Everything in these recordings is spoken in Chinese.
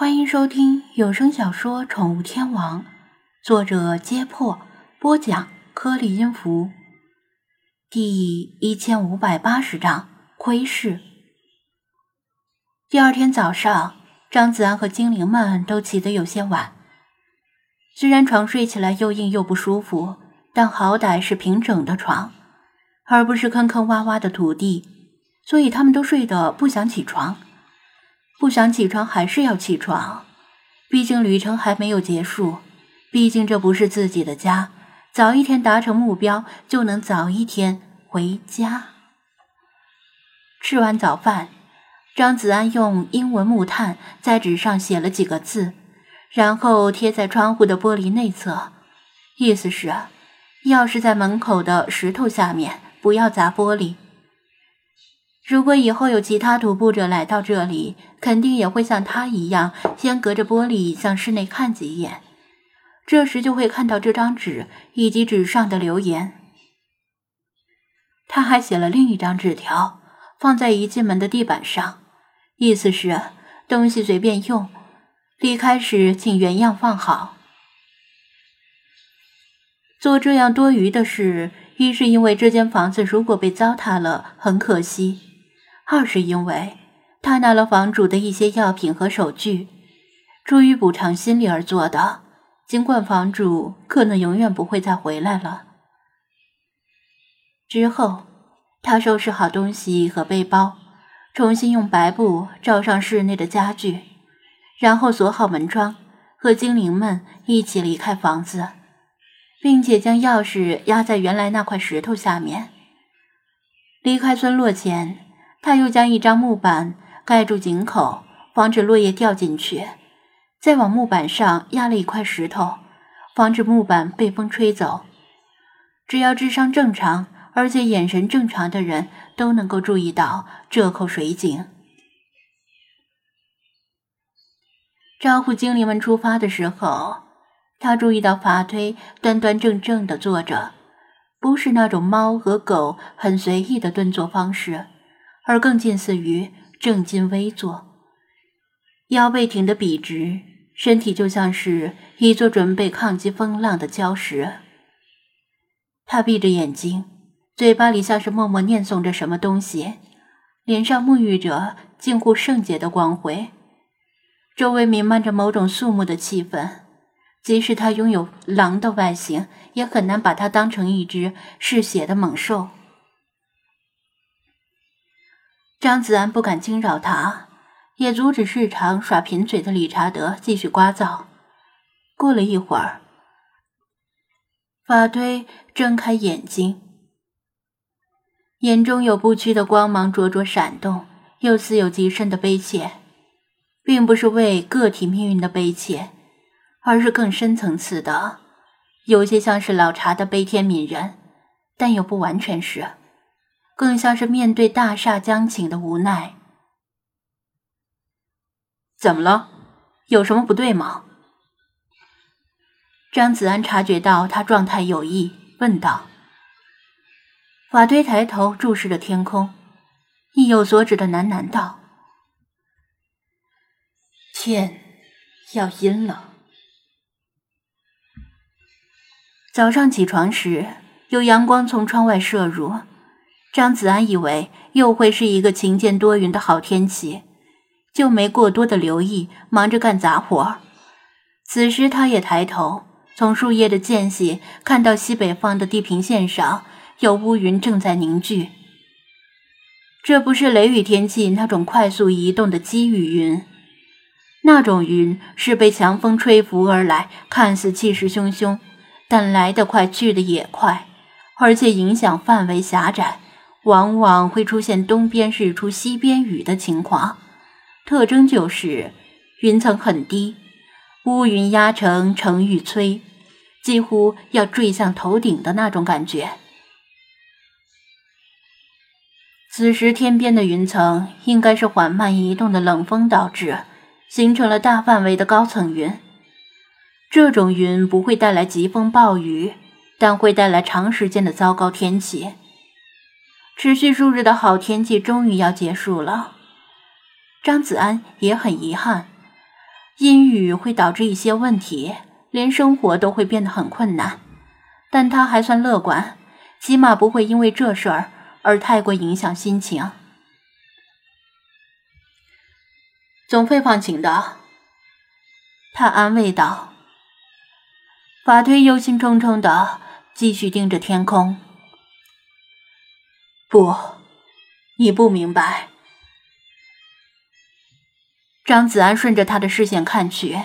欢迎收听有声小说《宠物天王》，作者：揭破，播讲：颗粒音符，第一千五百八十章窥视。第二天早上，张子安和精灵们都起得有些晚。虽然床睡起来又硬又不舒服，但好歹是平整的床，而不是坑坑洼洼的土地，所以他们都睡得不想起床。不想起床还是要起床，毕竟旅程还没有结束，毕竟这不是自己的家，早一天达成目标就能早一天回家。吃完早饭，张子安用英文木炭在纸上写了几个字，然后贴在窗户的玻璃内侧，意思是，钥匙在门口的石头下面，不要砸玻璃。如果以后有其他徒步者来到这里，肯定也会像他一样，先隔着玻璃向室内看几眼。这时就会看到这张纸以及纸上的留言。他还写了另一张纸条，放在一进门的地板上，意思是东西随便用，离开时请原样放好。做这样多余的事，一是因为这间房子如果被糟蹋了，很可惜。二是因为他拿了房主的一些药品和手具，出于补偿心理而做的。尽管房主可能永远不会再回来了。之后，他收拾好东西和背包，重新用白布罩上室内的家具，然后锁好门窗，和精灵们一起离开房子，并且将钥匙压在原来那块石头下面。离开村落前。他又将一张木板盖住井口，防止落叶掉进去，再往木板上压了一块石头，防止木板被风吹走。只要智商正常，而且眼神正常的人，都能够注意到这口水井。招呼精灵们出发的时候，他注意到法推端端正正的坐着，不是那种猫和狗很随意的蹲坐方式。而更近似于正襟危坐，腰背挺得笔直，身体就像是一座准备抗击风浪的礁石。他闭着眼睛，嘴巴里像是默默念诵着什么东西，脸上沐浴着近乎圣洁的光辉，周围弥漫着某种肃穆的气氛。即使他拥有狼的外形，也很难把他当成一只嗜血的猛兽。张子安不敢惊扰他，也阻止市场耍贫嘴的理查德继续聒噪。过了一会儿，法推睁开眼睛，眼中有不屈的光芒灼灼闪动，又似有极深的悲切，并不是为个体命运的悲切，而是更深层次的，有些像是老茶的悲天悯人，但又不完全是。更像是面对大厦将倾的无奈。怎么了？有什么不对吗？张子安察觉到他状态有异，问道。法推抬头注视着天空，意有所指的喃喃道：“天要阴了。”早上起床时，有阳光从窗外射入。张子安以为又会是一个晴间多云的好天气，就没过多的留意，忙着干杂活。此时，他也抬头，从树叶的间隙看到西北方的地平线上有乌云正在凝聚。这不是雷雨天气那种快速移动的积雨云，那种云是被强风吹拂而来，看似气势汹汹，但来得快，去得也快，而且影响范围狭窄。往往会出现东边日出西边雨的情况，特征就是云层很低，乌云压城城欲摧，几乎要坠向头顶的那种感觉。此时天边的云层应该是缓慢移动的冷风导致，形成了大范围的高层云。这种云不会带来疾风暴雨，但会带来长时间的糟糕天气。持续数日的好天气终于要结束了，张子安也很遗憾，阴雨会导致一些问题，连生活都会变得很困难。但他还算乐观，起码不会因为这事儿而太过影响心情。总会放晴的，他安慰道。法推忧心忡忡的继续盯着天空。不，你不明白。张子安顺着他的视线看去，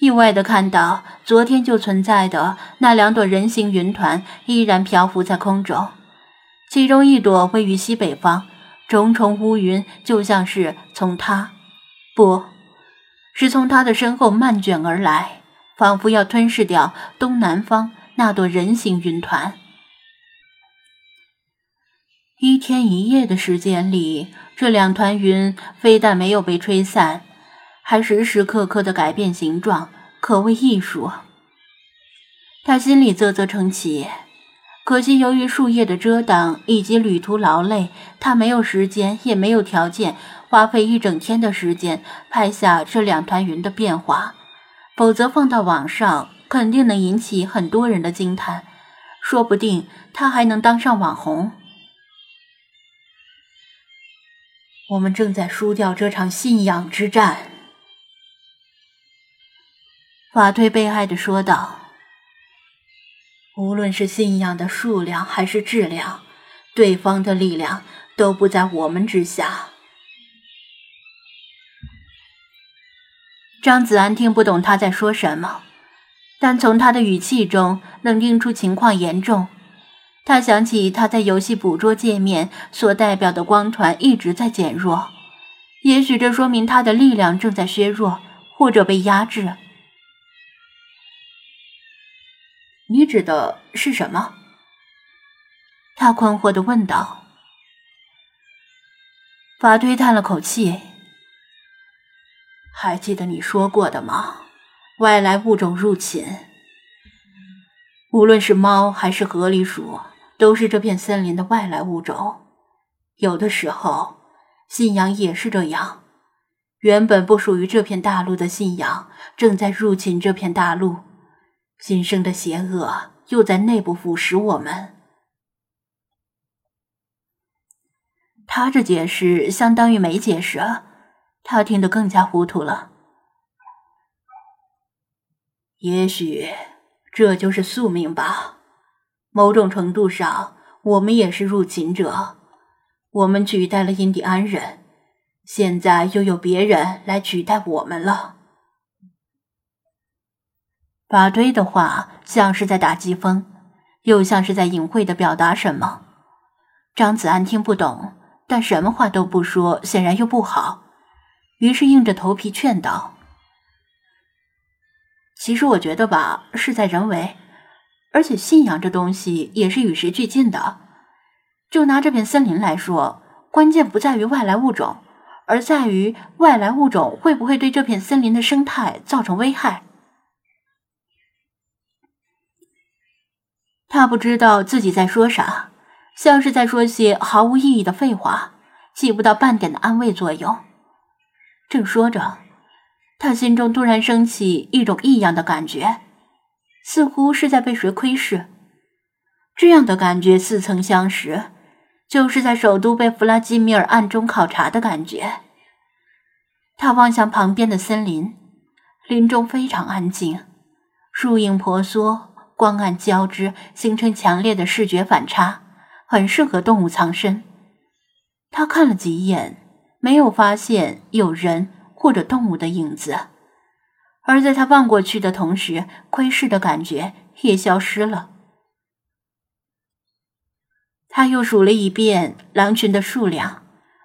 意外的看到昨天就存在的那两朵人形云团依然漂浮在空中，其中一朵位于西北方，重重乌云就像是从他，不是从他的身后漫卷而来，仿佛要吞噬掉东南方那朵人形云团。一天一夜的时间里。这两团云非但没有被吹散，还时时刻刻的改变形状，可谓艺术。他心里啧啧称奇，可惜由于树叶的遮挡以及旅途劳累，他没有时间，也没有条件花费一整天的时间拍下这两团云的变化，否则放到网上肯定能引起很多人的惊叹，说不定他还能当上网红。我们正在输掉这场信仰之战，法推悲哀的说道。无论是信仰的数量还是质量，对方的力量都不在我们之下。张子安听不懂他在说什么，但从他的语气中能听出情况严重。他想起他在游戏捕捉界面所代表的光团一直在减弱，也许这说明他的力量正在削弱或者被压制。你指的是什么？他困惑的问道。法推叹了口气：“还记得你说过的吗？外来物种入侵，无论是猫还是河狸鼠。”都是这片森林的外来物种，有的时候信仰也是这样。原本不属于这片大陆的信仰，正在入侵这片大陆，新生的邪恶又在内部腐蚀我们。他这解释相当于没解释，他听得更加糊涂了。也许这就是宿命吧。某种程度上，我们也是入侵者。我们取代了印第安人，现在又有别人来取代我们了。法堆的话像是在打机锋，又像是在隐晦的表达什么。张子安听不懂，但什么话都不说，显然又不好。于是硬着头皮劝道：“其实我觉得吧，事在人为。”而且信仰这东西也是与时俱进的。就拿这片森林来说，关键不在于外来物种，而在于外来物种会不会对这片森林的生态造成危害。他不知道自己在说啥，像是在说些毫无意义的废话，起不到半点的安慰作用。正说着，他心中突然升起一种异样的感觉。似乎是在被谁窥视，这样的感觉似曾相识，就是在首都被弗拉基米尔暗中考察的感觉。他望向旁边的森林，林中非常安静，树影婆娑，光暗交织，形成强烈的视觉反差，很适合动物藏身。他看了几眼，没有发现有人或者动物的影子。而在他望过去的同时，窥视的感觉也消失了。他又数了一遍狼群的数量，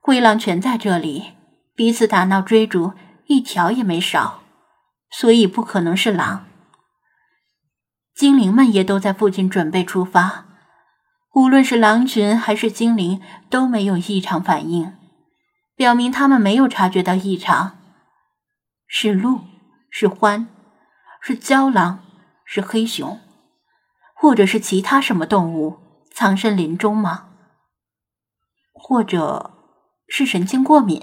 灰狼全在这里，彼此打闹追逐，一条也没少，所以不可能是狼。精灵们也都在附近准备出发，无论是狼群还是精灵都没有异常反应，表明他们没有察觉到异常。是鹿。是獾，是郊狼，是黑熊，或者是其他什么动物藏身林中吗？或者是神经过敏？